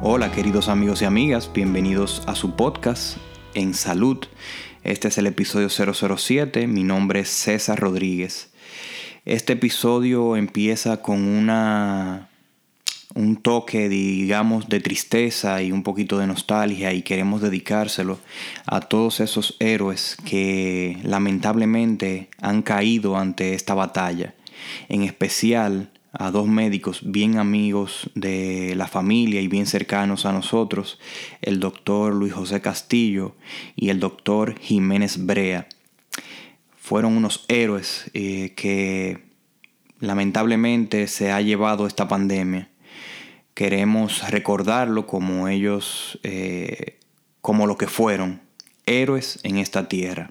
Hola queridos amigos y amigas, bienvenidos a su podcast En Salud. Este es el episodio 007, mi nombre es César Rodríguez. Este episodio empieza con una un toque, digamos, de tristeza y un poquito de nostalgia y queremos dedicárselo a todos esos héroes que lamentablemente han caído ante esta batalla. En especial a dos médicos bien amigos de la familia y bien cercanos a nosotros, el doctor Luis José Castillo y el doctor Jiménez Brea. Fueron unos héroes eh, que lamentablemente se ha llevado esta pandemia. Queremos recordarlo como ellos, eh, como lo que fueron, héroes en esta tierra.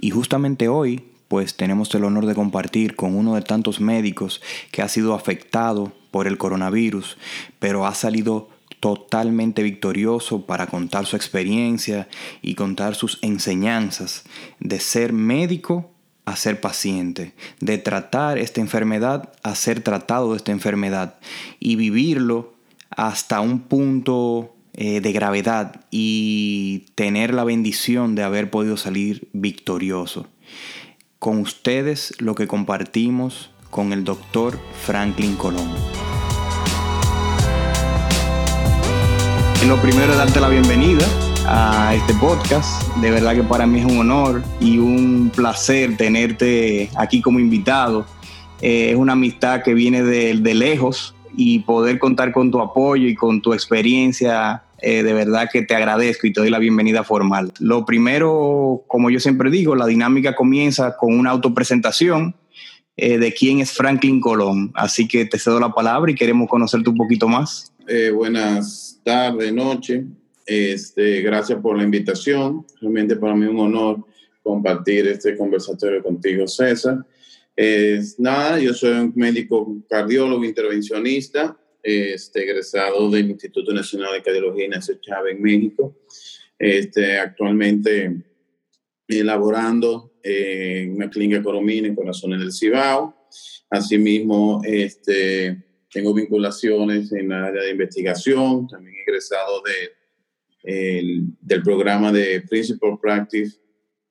Y justamente hoy pues tenemos el honor de compartir con uno de tantos médicos que ha sido afectado por el coronavirus, pero ha salido totalmente victorioso para contar su experiencia y contar sus enseñanzas de ser médico a ser paciente, de tratar esta enfermedad a ser tratado de esta enfermedad y vivirlo hasta un punto eh, de gravedad y tener la bendición de haber podido salir victorioso con ustedes lo que compartimos con el doctor Franklin Colón. Lo primero es darte la bienvenida a este podcast. De verdad que para mí es un honor y un placer tenerte aquí como invitado. Eh, es una amistad que viene de, de lejos y poder contar con tu apoyo y con tu experiencia eh, de verdad que te agradezco y te doy la bienvenida formal. Lo primero, como yo siempre digo, la dinámica comienza con una autopresentación eh, de quién es Franklin Colón. Así que te cedo la palabra y queremos conocerte un poquito más. Eh, buenas tardes, noche. Este, gracias por la invitación. Realmente para mí es un honor compartir este conversatorio contigo, César. Nada, yo soy un médico cardiólogo intervencionista este, egresado del Instituto Nacional de Cardiología Ignacio Chávez en México. Este, actualmente elaborando en una clínica Coromina en Corazones del Cibao. Asimismo, este, tengo vinculaciones en la área de investigación, también egresado de, del programa de Principal Practice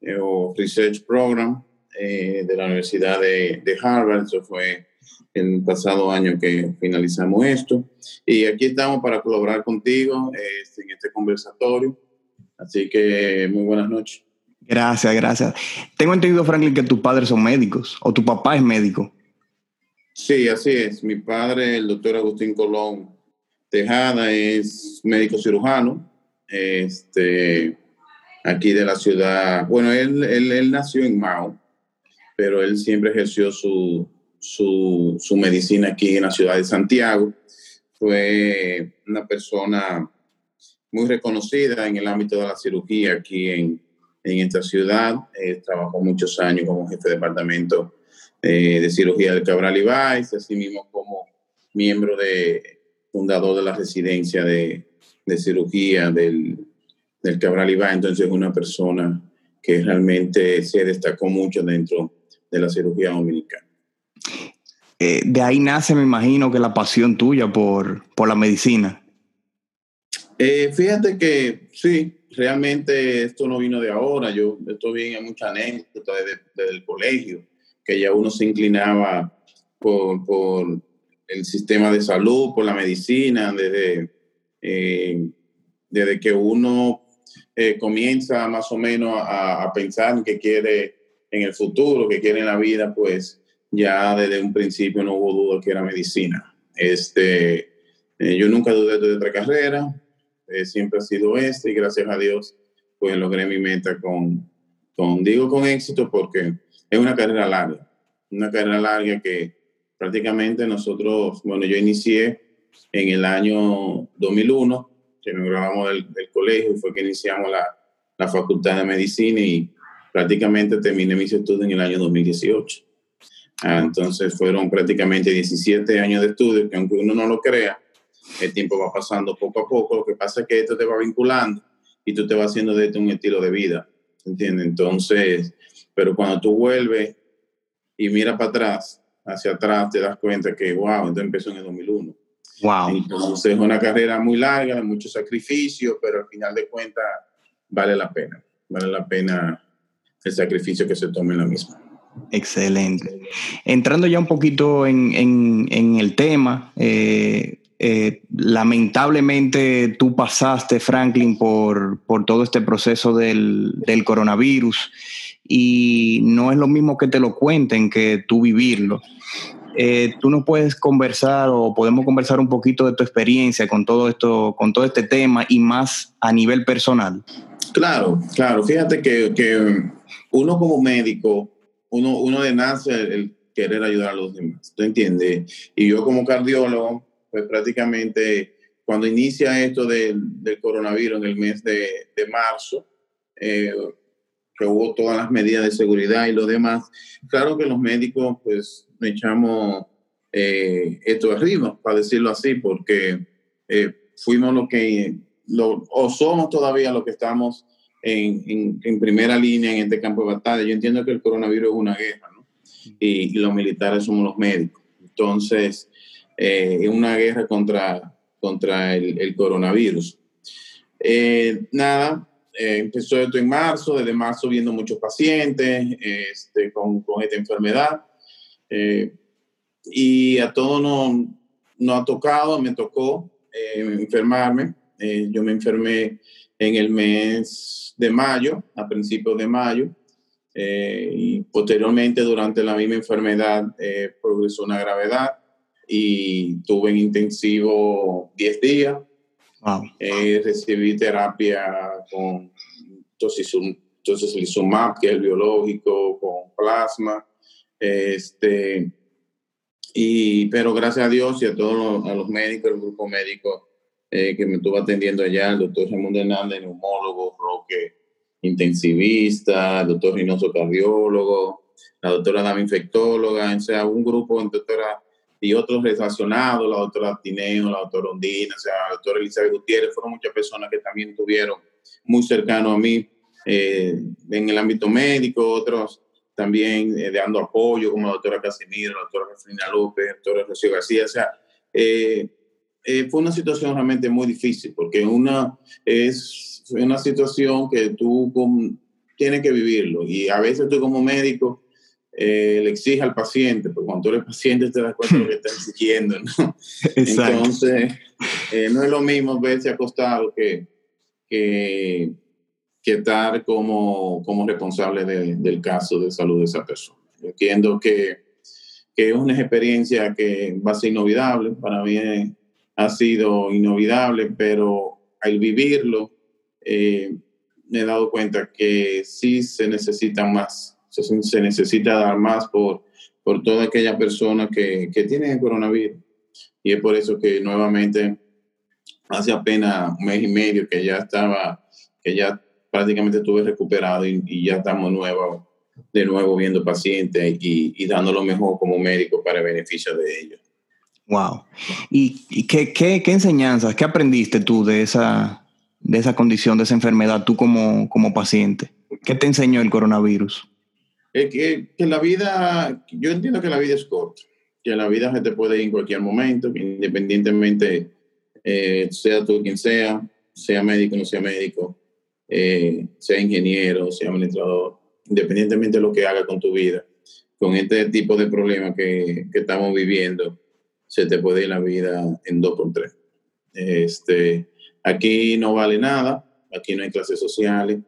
eh, o Research Program eh, de la Universidad de, de Harvard. Eso fue el pasado año que finalizamos esto. Y aquí estamos para colaborar contigo este, en este conversatorio. Así que muy buenas noches. Gracias, gracias. Tengo entendido, Franklin, que tus padres son médicos o tu papá es médico. Sí, así es. Mi padre, el doctor Agustín Colón Tejada, es médico cirujano. Este, aquí de la ciudad. Bueno, él, él, él nació en Mao, pero él siempre ejerció su, su, su, medicina aquí en la ciudad de Santiago. Fue una persona muy reconocida en el ámbito de la cirugía aquí en, en esta ciudad. Eh, trabajó muchos años como jefe de departamento eh, de cirugía del Cabral Ibáez, así mismo como miembro de fundador de la residencia de, de cirugía del, del Cabral Ibáez. Entonces, una persona que realmente se destacó mucho dentro de la cirugía dominicana. Eh, de ahí nace, me imagino, que la pasión tuya por, por la medicina. Eh, fíjate que sí, realmente esto no vino de ahora. Yo esto viene mucha anécdota desde, desde, el colegio, que ya uno se inclinaba por, por, el sistema de salud, por la medicina, desde, eh, desde que uno eh, comienza más o menos a, a pensar en que quiere en el futuro, que quiere en la vida, pues ya desde un principio no hubo duda que era medicina. Este, eh, yo nunca dudé de otra carrera, eh, siempre ha sido este y gracias a Dios pues logré mi meta con, con, digo con éxito porque es una carrera larga, una carrera larga que prácticamente nosotros, bueno, yo inicié en el año 2001, que nos grabamos del, del colegio fue que iniciamos la, la facultad de medicina y prácticamente terminé mis estudios en el año 2018. Ah, entonces fueron prácticamente 17 años de estudio, que aunque uno no lo crea, el tiempo va pasando poco a poco. Lo que pasa es que esto te va vinculando y tú te vas haciendo de esto un estilo de vida, ¿entiendes? Entonces, pero cuando tú vuelves y miras para atrás, hacia atrás, te das cuenta que, wow, esto empezó en el 2001. Wow. Entonces es una carrera muy larga, mucho sacrificio, pero al final de cuentas vale la pena, vale la pena el sacrificio que se tome en la misma. Excelente. Entrando ya un poquito en, en, el tema, eh, eh, lamentablemente tú pasaste, Franklin, por, por todo este proceso del, del, coronavirus y no es lo mismo que te lo cuenten que tú vivirlo. Eh, tú nos puedes conversar o podemos conversar un poquito de tu experiencia con todo esto, con todo este tema y más a nivel personal. Claro, claro. Fíjate que, que uno como médico, uno, uno de nace el, querer ayudar a los demás, ¿tú entiendes? Y yo como cardiólogo, pues prácticamente cuando inicia esto del, del coronavirus en el mes de, de marzo, eh, que hubo todas las medidas de seguridad y lo demás, claro que los médicos pues echamos eh, esto arriba, para decirlo así, porque eh, fuimos lo que, o somos todavía los que estamos en, en, primera línea en este campo de batalla. Yo entiendo que el coronavirus es una guerra, ¿no? Y, los militares somos los médicos. Entonces, eh, es una guerra contra, contra el, coronavirus. nada, eh, empezó esto en marzo, desde marzo viendo muchos pacientes este, con, con, esta enfermedad. Eh, y a todos nos no ha tocado, me tocó eh, yo me enfermé en el mes de mayo, a principios de mayo, y posteriormente durante la misma enfermedad progresó una gravedad y tuve en intensivo 10 días eh, recibí terapia con tocilizumab, que es el biológico, con plasma. Este, y, pero gracias a Dios y a todos los, a los médicos, el grupo médico eh, que me estuvo atendiendo allá, el doctor Ramón Hernández, neumólogo, Roque, intensivista, el doctor Reynoso, cardiólogo, la doctora Dama, infectóloga, o sea, un grupo de doctora y otros relacionados, la doctora Tineo, la doctora Ondina, o sea, la doctora Elizabeth Gutiérrez, fueron muchas personas que también tuvieron muy cercano a mí eh, en el ámbito médico, otros también eh, dando apoyo, como la doctora Casimiro, la doctora Casilina López, la doctora Rocío García, o sea, eh, fue una situación realmente muy difícil, porque una, es una situación que tú tienes que vivirlo, y a veces tú como médico eh, le exige al paciente, porque cuando tú eres paciente te das cuenta de lo que está exigiendo, ¿no? Entonces, eh, no es lo mismo verse acostado que, que, que estar como, como responsable del caso de salud de esa persona. entiendo que, que, es una experiencia que va a ser inolvidable, para mí ha sido inolvidable, pero al vivirlo eh, me he dado cuenta que sí se necesita más se, necesita dar más por, por toda aquella persona que, que tiene el coronavirus. Y es por eso que nuevamente, hace apenas un mes y medio que ya estaba, que ya prácticamente estuve recuperado y, ya estamos nuevo, de nuevo viendo pacientes y, y, dando lo mejor como médico para beneficio de ellos. Wow. ¿Y, qué, enseñanzas, qué aprendiste tú de esa, de esa condición, de esa enfermedad, tú como, como paciente? ¿Qué te enseñó el coronavirus? que, que, la vida, yo entiendo que la vida es corta, que la vida se te puede ir en cualquier momento, independientemente eh, sea tú quien sea, sea médico no sea médico, eh, sea ingeniero, sea administrador, independientemente de lo que haga con tu vida, con este tipo de problemas que, que estamos viviendo, se te puede ir la vida en dos por tres. Este, aquí no vale nada, aquí no hay clases sociales,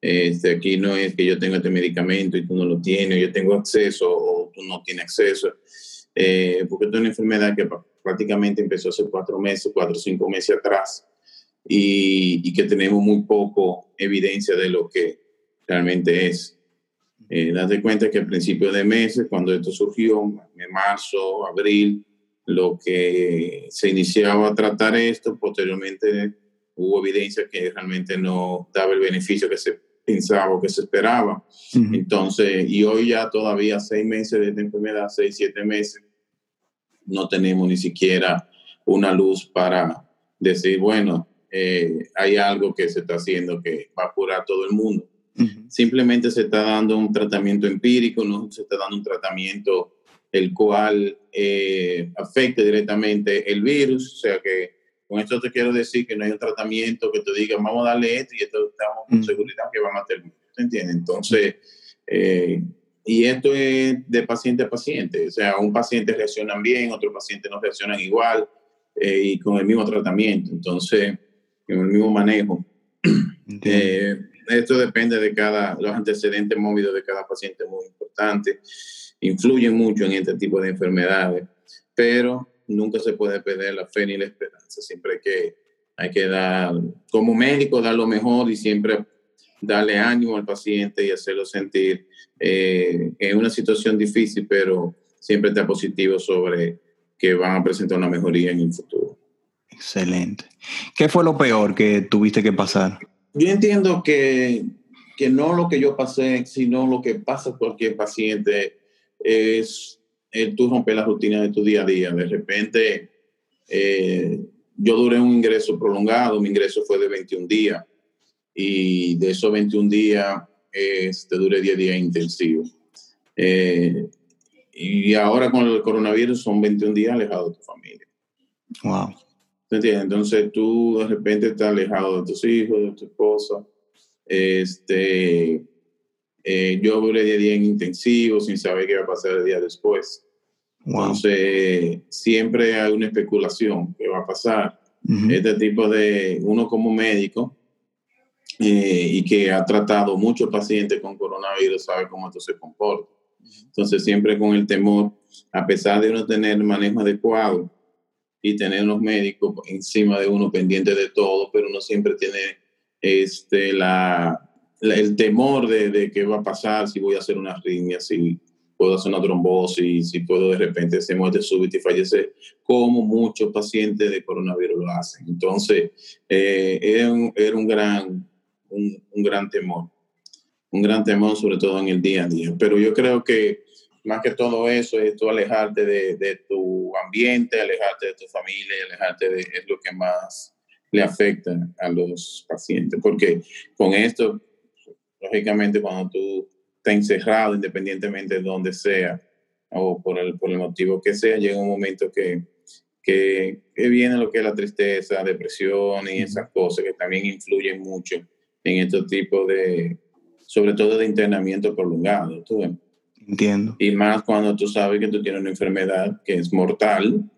este, aquí no es que yo tenga este medicamento y tú no lo tienes, yo tengo acceso o tú no tienes acceso, eh, porque es una enfermedad que prácticamente empezó hace cuatro meses, cuatro o cinco meses atrás y, que tenemos muy poco evidencia de lo que realmente es. Eh, date cuenta que al principio de meses, cuando esto surgió, en marzo, abril, lo que se iniciaba a tratar esto, posteriormente hubo evidencia que realmente no daba el beneficio que se pensaba o que se esperaba. Entonces, y hoy ya todavía seis meses de esta enfermedad, seis, siete meses, no tenemos ni siquiera una luz para decir, bueno, eh, hay algo que se está haciendo que va a curar a todo el mundo. Simplemente se está dando un tratamiento empírico, no se está dando un tratamiento el cual eh, afecte directamente el virus. O sea que con esto te quiero decir que no hay un tratamiento que te diga, vamos a darle esto y esto estamos con mm. seguridad que vamos a terminar. ¿Te entiendes? Entonces, eh, y esto es de paciente a paciente. O sea, un paciente reacciona bien, otro paciente no reaccionan igual eh, y con el mismo tratamiento. Entonces, con el mismo manejo. Eh, esto depende de cada, los antecedentes móviles de cada paciente muy importante. Influyen mucho en este tipo de enfermedades, pero nunca se puede perder la fe ni la esperanza. Siempre hay que, hay que dar, como médico, dar lo mejor y siempre darle ánimo al paciente y hacerlo sentir eh, en una situación difícil, pero siempre está positivo sobre que van a presentar una mejoría en el futuro. Excelente. ¿Qué fue lo peor que tuviste que pasar? Yo entiendo que, que no lo que yo pasé, sino lo que pasa cualquier paciente es el tú romper la rutina de tu día a día. De repente, eh, yo duré un ingreso prolongado, mi ingreso fue de 21 días y de esos 21 días este, duré 10 días intensivos. Eh, y ahora con el coronavirus son 21 días alejado de tu familia. Wow. Entonces tú de repente estás alejado de tus hijos, de tu esposa. Este, eh, yo duré 10 días intensivos sin saber qué iba a pasar el día después. Entonces, siempre hay una especulación que va a pasar. Este tipo de, uno como médico, eh, y que ha tratado muchos pacientes con coronavirus, sabe cómo esto se comporta. Entonces, siempre con el temor, a pesar de no tener manejo adecuado y tener los médicos encima de uno pendiente de todo, pero uno siempre tiene este, la, el temor de, de, qué va a pasar, si voy a hacer una arritmia, si puedo hacer una trombosis, si puedo de repente se muerte súbita y fallece, como muchos pacientes de coronavirus lo hacen. Entonces, eh, era, un, era un gran un, gran temor, un gran temor sobre todo en el día a día. Pero yo creo que más que todo eso es tú alejarte de, tu ambiente, alejarte de tu familia, alejarte de es lo que más le afecta a los pacientes. Porque con esto, lógicamente, cuando tú estás encerrado, independientemente de donde sea, o por el, por el motivo que sea, llega un momento que, que, que viene lo que es la tristeza, depresión y esas cosas que también influyen mucho en estos tipos de, sobre todo de internamiento prolongado. ¿tú Entiendo. Y más cuando tú sabes que tú tienes una enfermedad que es mortal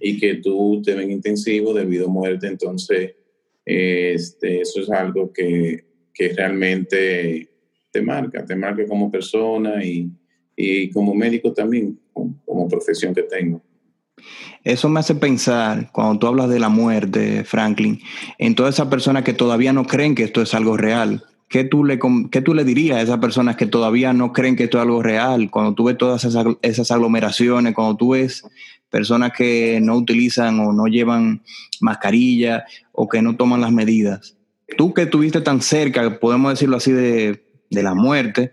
y que tú te ven intensivo debido a muerte, entonces este, eso es algo que, que realmente te marca, te marca como persona y, y como médico también, como, profesión que tengo. Eso me hace pensar, cuando tú hablas de la muerte, Franklin, en todas esas personas que todavía no creen que esto es algo real. ¿Qué tú, le, ¿Qué tú le dirías a esas personas que todavía no creen que esto es algo real? Cuando tú ves todas esas aglomeraciones, cuando tú ves personas que no utilizan o no llevan mascarilla o que no toman las medidas. Tú que estuviste tan cerca, podemos decirlo así, de, de la muerte,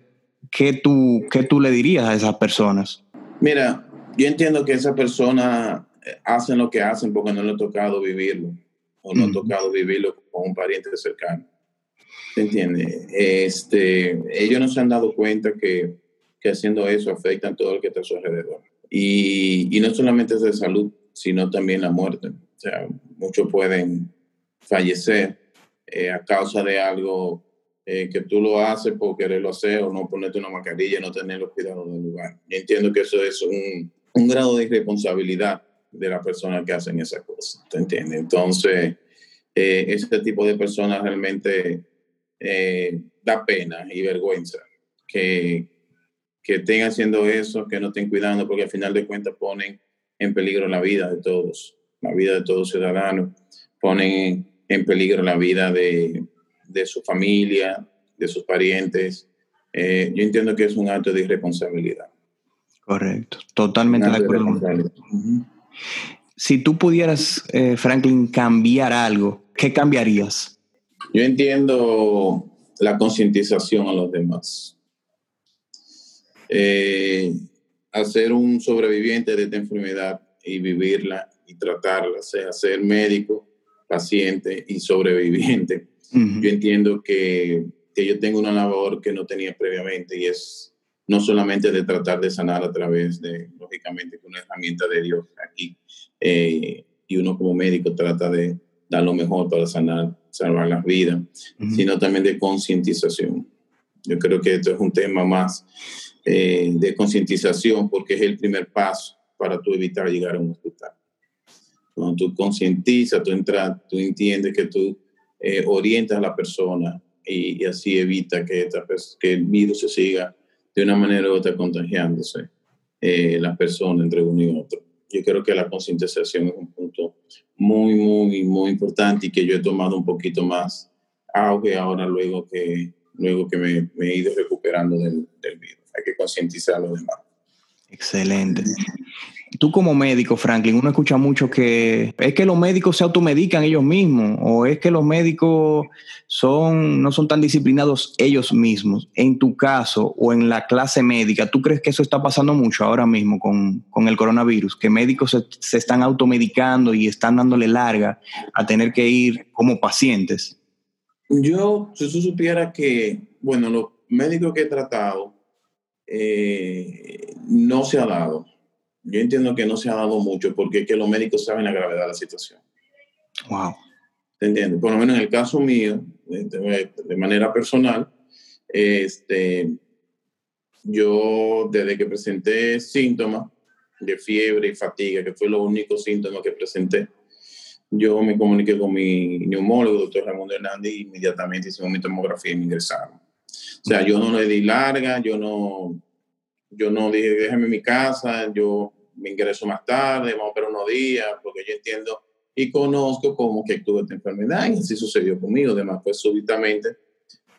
¿qué tú, ¿qué tú le dirías a esas personas? Mira, yo entiendo que esas personas eh, hacen lo que hacen porque no le ha tocado vivirlo o no ha tocado vivirlo con un pariente cercano. ¿Entiendes? Este, ellos no se han dado cuenta que, que haciendo eso afectan todo lo que está a su alrededor. Y, y, no solamente es de salud, sino también la muerte. O sea, muchos pueden fallecer eh, a causa de algo eh, que tú lo haces por quererlo hacer o no ponerte una mascarilla, no tener los cuidados del lugar. Yo entiendo que eso es un, un grado de irresponsabilidad de la persona que hacen esas cosas, ¿te entiendes? Entonces, eh, ese tipo de personas realmente eh, da pena y vergüenza que, que estén haciendo eso, que no estén cuidando, porque al final de cuentas ponen en peligro la vida de todos, la vida de todos ciudadanos, ponen en peligro la vida de, de su familia, de sus parientes. Eh, yo entiendo que es un acto de irresponsabilidad. Correcto, totalmente de acuerdo. Si tú pudieras, eh, Franklin, cambiar algo, ¿qué cambiarías? Yo entiendo la concientización a los demás. Eh, hacer un sobreviviente de esta enfermedad y vivirla y tratarla, sea ser médico, paciente y sobreviviente. Yo entiendo que, que yo tengo una labor que no tenía previamente y es no solamente de tratar de sanar a través de, lógicamente, una herramienta de Dios aquí, eh, y uno como médico trata de dar lo mejor para sanar, salvar las vidas, sino también de concientización. Yo creo que esto es un tema más eh, de concientización porque es el primer paso para tú evitar llegar a un hospital. Cuando tú concientizas, tú entras, tú entiendes que tú eh, orientas a la persona y, así evita que, esta, que el virus se siga de una manera u otra contagiándose eh, las personas entre uno y otro. Yo creo que la concientización es un punto muy, muy, muy importante y que yo he tomado un poquito más auge ahora luego que, luego que me, he ido recuperando del, del virus. Hay que concientizar a los demás. Excelente. Tú como médico, Franklin, uno escucha mucho que es que los médicos se automedican ellos mismos o es que los médicos son, no son tan disciplinados ellos mismos. En tu caso o en la clase médica, ¿tú crees que eso está pasando mucho ahora mismo con, el coronavirus? Que médicos se, se, están automedicando y están dándole larga a tener que ir como pacientes. Yo, si tú supieras que, bueno, los médicos que he tratado, eh, no se ha dado. Yo entiendo que no se ha dado mucho porque es que los médicos saben la gravedad de la situación. Wow. ¿Te entiendes? Por lo menos en el caso mío, de, manera personal, este, yo desde que presenté síntomas de fiebre y fatiga, que fue los únicos síntomas que presenté, yo me comuniqué con mi neumólogo, doctor Ramón Hernández, y inmediatamente hicimos mi tomografía y me ingresaron. O sea, yo no le di larga, yo no, yo no dije, déjame en mi casa, yo me ingreso más tarde, vamos a esperar unos días, porque yo entiendo y conozco cómo que tuve esta enfermedad y así sucedió conmigo. Además, pues súbitamente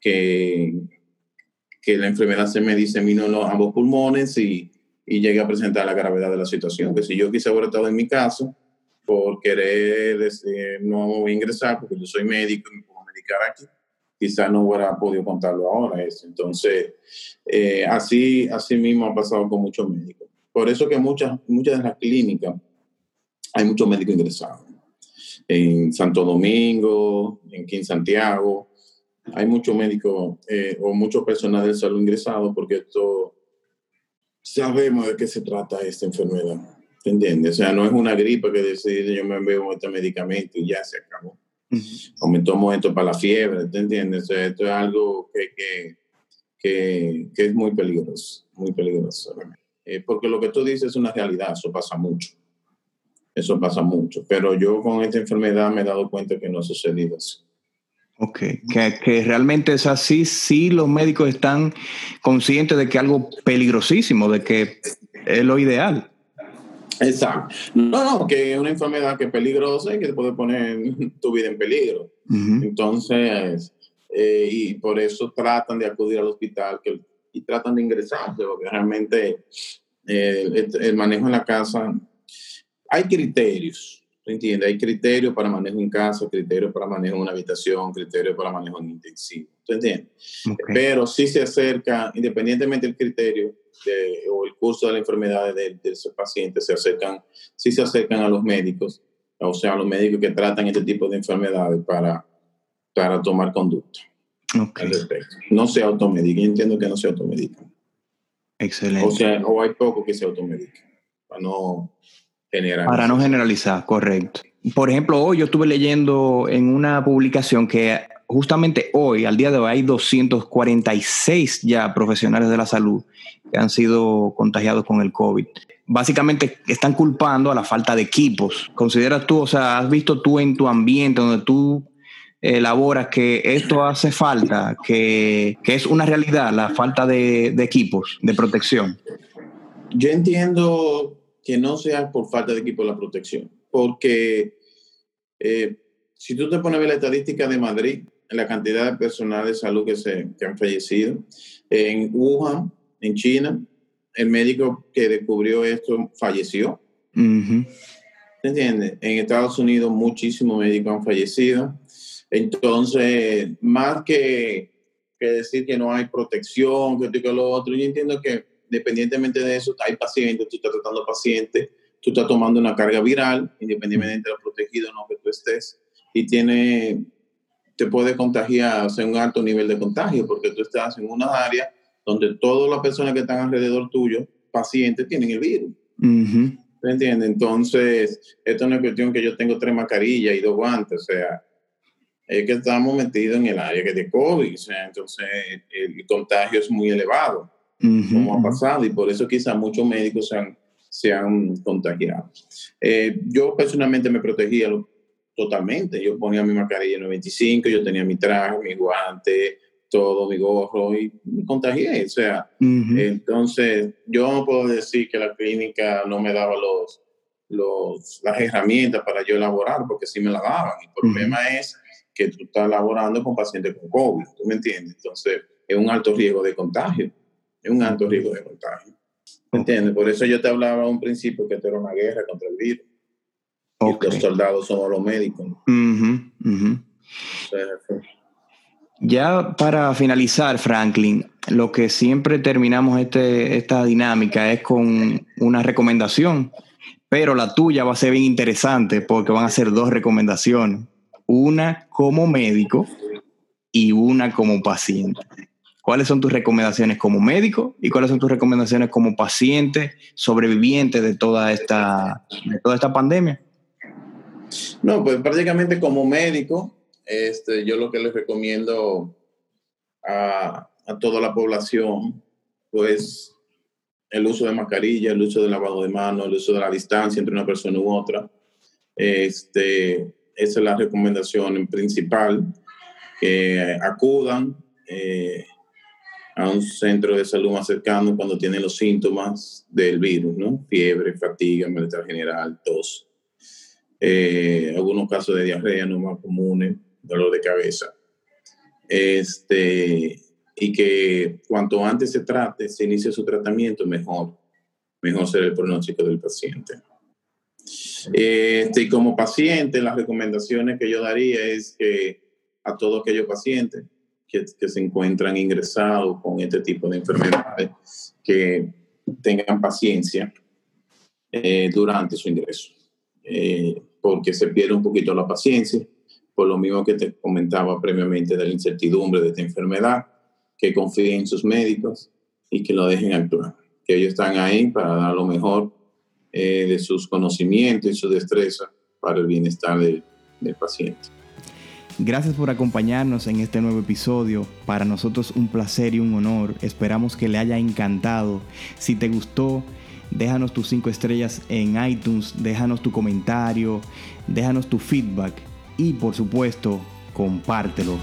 que, que la enfermedad se me diseminó en los ambos pulmones y, y llegué a presentar la gravedad de la situación. Que si yo quise haber estado en mi caso por querer este, no ingresar, porque yo soy médico y me puedo medicar aquí, quizás no hubiera podido contarlo ahora eso. Entonces, eh, así, así mismo ha pasado con muchos médicos. Por eso que muchas, muchas de las clínicas hay muchos médicos ingresados. En Santo Domingo, en Santiago, hay muchos médicos eh, o mucho personal de salud ingresado porque esto sabemos de qué se trata esta enfermedad. ¿Entiendes? O sea, no es una gripe que decide yo me veo este medicamento y ya se acabó o me tomo esto para la fiebre, ¿te entiendes? esto es algo que, que, que, es muy peligroso, muy peligroso. Eh, porque lo que tú dices es una realidad, eso pasa mucho. Eso pasa mucho. Pero yo con esta enfermedad me he dado cuenta que no ha sucedido así. Ok, que, que, realmente es así, sí los médicos están conscientes de que algo peligrosísimo, de que es lo ideal. Exacto. No, no, que es una enfermedad que es peligrosa y que te puede poner tu vida en peligro. Entonces, eh, y por eso tratan de acudir al hospital que, y tratan de ingresarse, porque realmente eh, el, manejo en la casa, hay criterios, ¿entiendes? Hay criterios para manejo en casa, criterios para manejo en una habitación, criterios para manejo en intensivo, ¿tú entiendes? Pero sí se acerca, independientemente del criterio, o el curso de la enfermedad de, ese paciente se acercan, sí se acercan a los médicos, o sea, a los médicos que tratan este tipo de enfermedades para, para tomar conducta. Okay. No se automedican, entiendo que no se automedican. Excelente. O sea, o hay poco que se automedican, para no generalizar. Para no generalizar, correcto. Por ejemplo, hoy yo estuve leyendo en una publicación que justamente hoy, al día de hoy, hay 246 ya profesionales de la salud que han sido contagiados con el COVID. Básicamente están culpando a la falta de equipos. ¿Consideras tú, o sea, has visto tú en tu ambiente donde tú elaboras que esto hace falta, que, es una realidad la falta de, equipos de protección? Yo entiendo que no sea por falta de equipo la protección, porque eh, si tú te pones a ver la estadística de Madrid, la cantidad de personal de salud que, se, que han fallecido, en Wuhan, en China, el médico que descubrió esto falleció. Uh entiendes? En Estados Unidos muchísimos médicos han fallecido. Entonces, más que, que, decir que no hay protección, que esto y que lo otro, yo entiendo que independientemente de eso, hay pacientes, tú estás tratando pacientes, tú estás tomando una carga viral, independientemente de lo protegido o no que tú estés, y tiene, te puede contagiar, sea, un alto nivel de contagio, porque tú estás en una área donde todas las personas que están alrededor tuyo, pacientes, tienen el virus. ¿Me entiendes? Entonces, esto no es cuestión que yo tengo tres mascarillas y dos guantes, o sea, es que estamos metidos en el área que de COVID, o sea, entonces el, contagio es muy elevado, como ha pasado, y por eso quizás muchos médicos se han, se han contagiado. Eh, yo personalmente me protegía totalmente, yo ponía mi mascarilla 95, yo tenía mi traje, mi guante, todo, mi gorro, y me contagié, o sea, entonces yo no puedo decir que la clínica no me daba los, los, las herramientas para yo elaborar, porque sí me la daban, el problema es que tú estás laborando con pacientes con COVID, ¿tú me entiendes? Entonces, es un alto riesgo de contagio, es un alto riesgo de contagio. ¿Me entiendes? Por eso yo te hablaba a un principio que esto era una guerra contra el virus. Y los soldados somos los médicos. ya para finalizar, Franklin, lo que siempre terminamos este, esta dinámica es con una recomendación, pero la tuya va a ser bien interesante porque van a ser dos recomendaciones una como médico y una como paciente. ¿Cuáles son tus recomendaciones como médico y cuáles son tus recomendaciones como paciente sobreviviente de toda esta, de toda esta pandemia? No, pues prácticamente como médico, este, yo lo que les recomiendo a, a toda la población, pues el uso de mascarilla, el uso de lavado de manos, el uso de la distancia entre una persona u otra, este, esa es la recomendación principal, que acudan eh, a un centro de salud más cercano cuando tienen los síntomas del virus, ¿no? Fiebre, fatiga, malestar general, tos. Eh, algunos casos de diarrea no más comunes, dolor de cabeza. Este, y que cuanto antes se trate, se inicie su tratamiento, mejor, mejor será el pronóstico del paciente. Este, y como paciente, las recomendaciones que yo daría es que a todos aquellos pacientes que, que se encuentran ingresados con este tipo de enfermedades, que tengan paciencia eh, durante su ingreso, eh, porque se pierde un poquito la paciencia, por lo mismo que te comentaba previamente de la incertidumbre de esta enfermedad, que confíen en sus médicos y que lo dejen actuar, que ellos están ahí para dar lo mejor eh, de sus conocimientos y su destreza para el bienestar del, del paciente. Gracias por acompañarnos en este nuevo episodio. Para nosotros un placer y un honor. Esperamos que le haya encantado. Si te gustó, déjanos tus cinco estrellas en iTunes, déjanos tu comentario, déjanos tu feedback y por supuesto, compártelo.